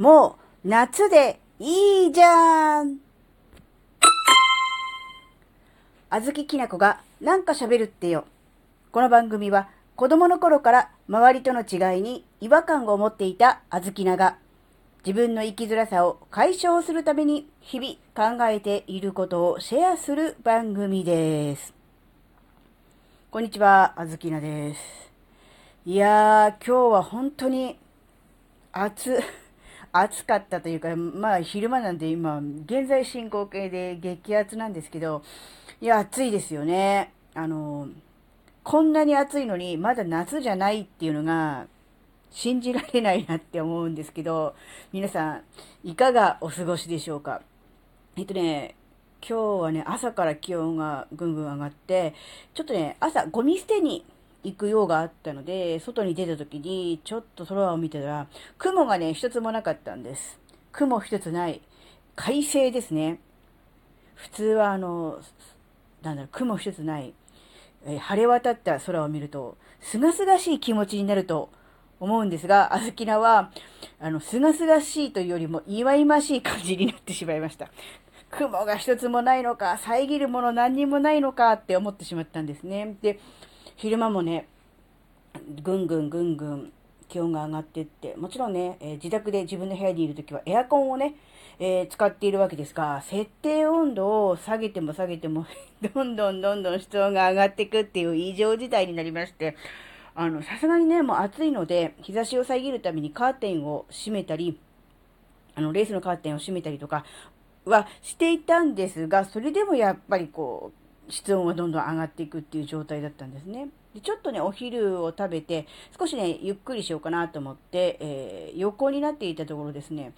もう夏でいいじゃんあずききなこがなんか喋るってよ。この番組は子供の頃から周りとの違いに違和感を持っていたあずきなが自分の生きづらさを解消するために日々考えていることをシェアする番組です。こんにちは、あずきなです。いやー、今日は本当に暑、暑かったというか、まあ昼間なんで今、現在進行形で激アツなんですけど、いや、暑いですよね。あの、こんなに暑いのにまだ夏じゃないっていうのが信じられないなって思うんですけど、皆さん、いかがお過ごしでしょうか？えっとね、今日はね、朝から気温がぐんぐん上がって、ちょっとね、朝ゴミ捨てに行く用があったので、外に出た時に、ちょっと空を見てたら、雲がね、一つもなかったんです。雲一つない。快晴ですね。普通はあの、なんだろう、雲一つない、えー、晴れ渡った空を見ると、すがすがしい気持ちになると思うんですが、あずきなは、あの、すがすがしいというよりも、祝いましい感じになってしまいました。雲が一つもないのか、遮るもの何にもないのかって思ってしまったんですね。で、昼間もね、ぐんぐんぐんぐん気温が上がってって、もちろんね、えー、自宅で自分の部屋にいるときはエアコンをね、えー、使っているわけですが、設定温度を下げても下げても どんどんどんどん室温が上がっていくっていう異常事態になりまして、あの、さすがにね、もう暑いので、日差しを遮るためにカーテンを閉めたり、あの、レースのカーテンを閉めたりとかはしていたんですが、それでもやっぱりこう、室温はどんどん上がっていくっていう状態だったんですね。でちょっとね、お昼を食べて、少しね、ゆっくりしようかなと思って、えー、横になっていたところですね、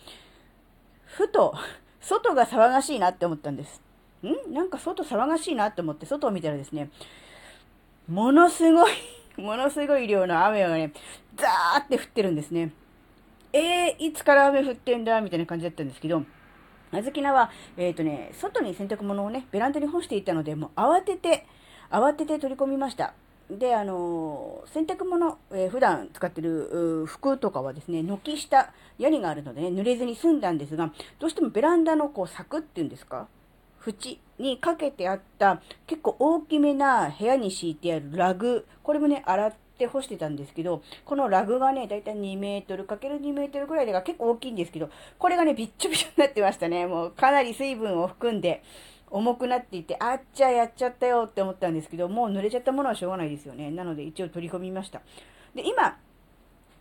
ふと、外が騒がしいなって思ったんです。ん？なんか外騒がしいなって思って、外を見たらですね、ものすごい ものすごい量の雨がね、ザーって降ってるんですね。えー、いつから雨降ってんだみたいな感じだったんですけど、あずきなは、えっ、ー、とね、外に洗濯物をね、ベランダに干していたので、もう慌てて、慌てて取り込みました。で、あの洗濯物、えー、普段使ってる服とかはですね、軒下、屋根があるのでね、濡れずに済んだんですが、どうしてもベランダのこう柵っていうんですか縁にかけてあった結構大きめな部屋に敷いてあるラグ、これもね、洗って干してたんですけど、このラグがね、だいたい2メートル ×2 メートルぐらいでが結構大きいんですけど、これがね、びっちょびちょになってましたね。もうかなり水分を含んで、重くなっていて、あっちゃやっちゃったよって思ったんですけど、もう濡れちゃったものはしょうがないですよね。なので一応取り込みました。で、今、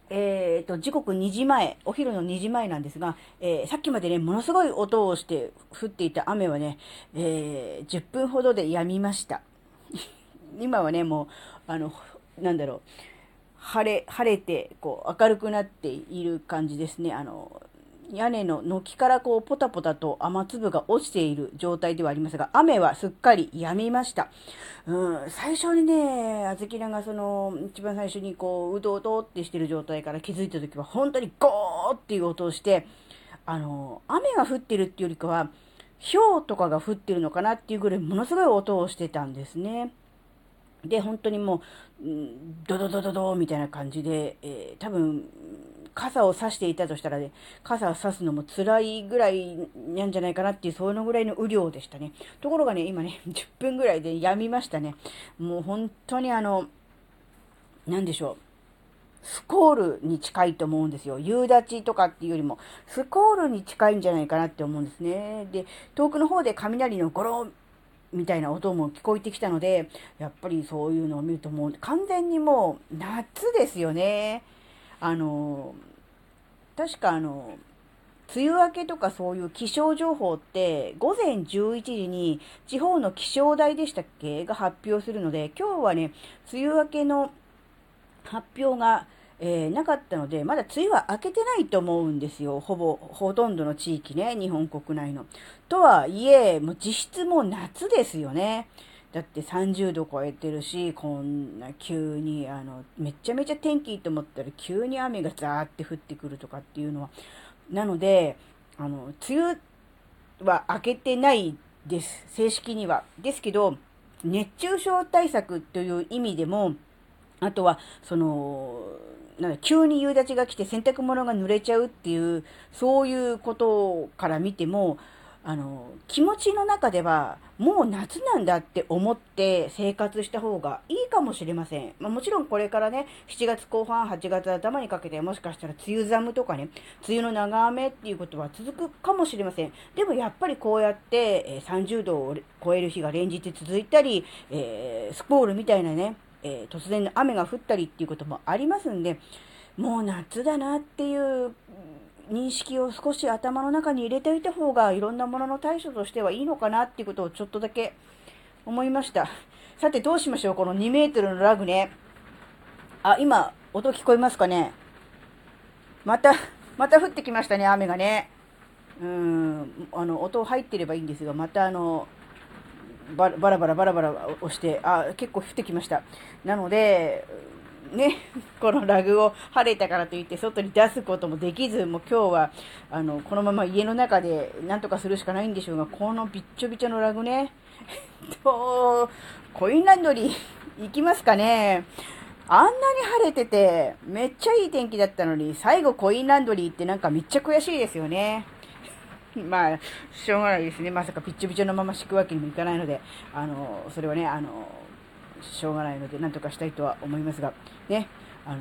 えっ、ー、と、時刻2時前、お昼の2時前なんですが、えー、さっきまでね、ものすごい音をして降っていた雨はね、えー、10分ほどで止みました。今はね、もう、あの、なんだろう、晴れ、晴れて、こう、明るくなっている感じですね。あの、屋根の軒からこうポタポタと雨粒が落ちている状態ではありますが、雨はすっかり止みました。うん、最初にね、あずきらがその、一番最初にこう、うどうどってしてる状態から気づいた時は、本当にゴーっていう音をして、あの、雨が降ってるっていうよりかは、氷とかが降ってるのかなっていうぐらいものすごい音をしてたんですね。で、本当にもう、ドドドドドみたいな感じで、えー、多分、傘を差していたとしたらね、傘を差すのも辛いぐらいなんじゃないかなっていう、そのぐらいの雨量でしたね。ところがね、今ね、10分ぐらいで止みましたね。もう本当にあの、なんでしょう。スコールに近いと思うんですよ。夕立とかっていうよりも、スコールに近いんじゃないかなって思うんですね。で、遠くの方で雷のゴロンみたいな音も聞こえてきたので、やっぱりそういうのを見るともう完全にもう夏ですよね。あの、確かあの、梅雨明けとかそういう気象情報って午前11時に地方の気象台でしたっけ？が発表するので、今日はね、梅雨明けの発表が、えー、なかったので、まだ梅雨は明けてないと思うんですよ。ほぼ、ほとんどの地域ね、日本国内の。とはいえ、もう実質もう夏ですよね。だって30度超えてるし、こんな急に、あの、めちゃめちゃ天気いいと思ったら急に雨がザーって降ってくるとかっていうのは。なので、あの、梅雨は明けてないです。正式には。ですけど、熱中症対策という意味でも、あとは、その、なん急に夕立が来て洗濯物が濡れちゃうっていう、そういうことから見ても、あの、気持ちの中では、もう夏なんだって思って生活した方がいいかもしれません。まあ、もちろんこれからね、7月後半、8月頭にかけてもしかしたら梅雨寒とかね、梅雨の長雨っていうことは続くかもしれません。でもやっぱりこうやって、え30度を超える日が連日続いたり、えー、スコールみたいなね、えー、突然の雨が降ったりっていうこともありますんで、もう夏だなっていう認識を少し頭の中に入れておいた方がいろんなものの対処としてはいいのかなっていうことをちょっとだけ思いました。さてどうしましょう？この2メートルのラグね。あ、今、音聞こえますかね？また、また降ってきましたね、雨がね。うん、あの、音入ってればいいんですが、またあの、バラバラバラバラバラ押して、あ、結構降ってきました。なので、ね、このラグを晴れたからといって外に出すこともできず、もう今日は、あの、このまま家の中でなんとかするしかないんでしょうが、このびっちょびちょのラグね、と、コインランドリー行きますかねあんなに晴れてて、めっちゃいい天気だったのに、最後コインランドリーってなんかめっちゃ悔しいですよね。まあ、しょうがないですね。まさかピッチョピチョのまま敷くわけにもいかないので、あの、それはね、あの、しょうがないので、なんとかしたいとは思いますが、ね、あの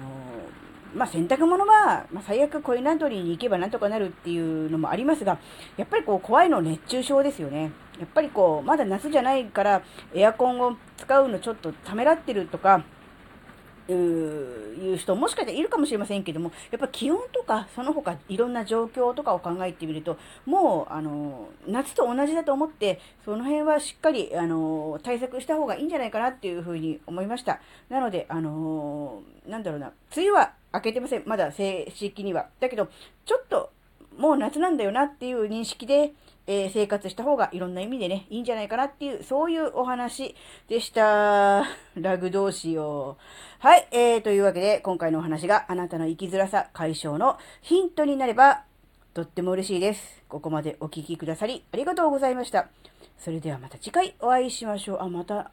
まあ、洗濯物は、まあ、最悪コインランドリーに行けばなんとかなるっていうのもありますが、やっぱりこう怖いの熱中症ですよね。やっぱりこう、まだ夏じゃないからエアコンを使うのちょっとためらってるとか、いう人もしかしたらいるかもしれませんけども、やっぱ気温とか、その他いろんな状況とかを考えてみると、もう、あの、夏と同じだと思って、その辺はしっかり、あの、対策した方がいいんじゃないかなっていうふうに思いました。なので、あの、なんだろうな、梅雨は明けてません。まだ正式には。だけど、ちょっと、もう夏なんだよなっていう認識で、えー、生活した方がいろんな意味でね、いいんじゃないかなっていう、そういうお話でした。ラグ同士を。はい、えー、というわけで、今回のお話があなたの生きづらさ解消のヒントになれば、とっても嬉しいです。ここまでお聴きくださり、ありがとうございました。それではまた次回お会いしましょう。あ、また、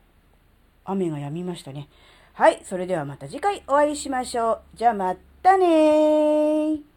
雨が止みましたね。はい、それではまた次回お会いしましょう。じゃあまたねー。